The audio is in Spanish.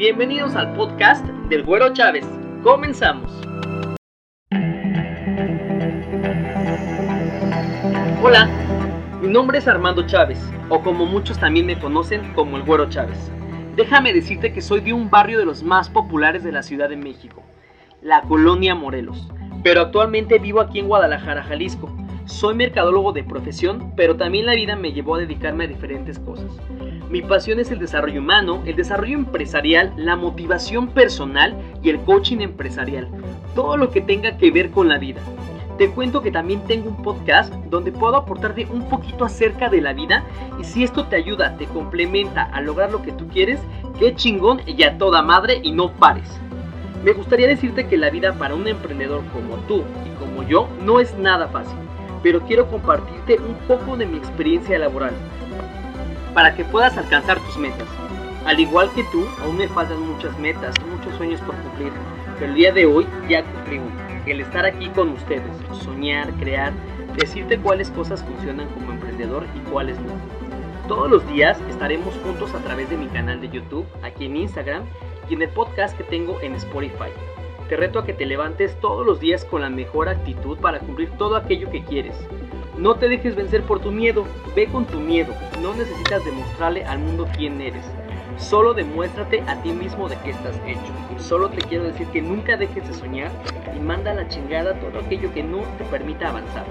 Bienvenidos al podcast del Güero Chávez. Comenzamos. Hola, mi nombre es Armando Chávez, o como muchos también me conocen como el Güero Chávez. Déjame decirte que soy de un barrio de los más populares de la Ciudad de México, la Colonia Morelos, pero actualmente vivo aquí en Guadalajara, Jalisco. Soy mercadólogo de profesión, pero también la vida me llevó a dedicarme a diferentes cosas. Mi pasión es el desarrollo humano, el desarrollo empresarial, la motivación personal y el coaching empresarial. Todo lo que tenga que ver con la vida. Te cuento que también tengo un podcast donde puedo aportarte un poquito acerca de la vida y si esto te ayuda, te complementa a lograr lo que tú quieres, qué chingón y a toda madre y no pares. Me gustaría decirte que la vida para un emprendedor como tú y como yo no es nada fácil, pero quiero compartirte un poco de mi experiencia laboral para que puedas alcanzar tus metas. Al igual que tú, aún me faltan muchas metas, muchos sueños por cumplir, pero el día de hoy ya cumplí uno. El estar aquí con ustedes, soñar, crear, decirte cuáles cosas funcionan como emprendedor y cuáles no. Todos los días estaremos juntos a través de mi canal de YouTube, aquí en Instagram y en el podcast que tengo en Spotify. Te reto a que te levantes todos los días con la mejor actitud para cumplir todo aquello que quieres no te dejes vencer por tu miedo, ve con tu miedo. No necesitas demostrarle al mundo quién eres. Solo demuéstrate a ti mismo de qué estás hecho. Solo te quiero decir que nunca dejes de soñar y manda a la chingada todo aquello que no te permita avanzar.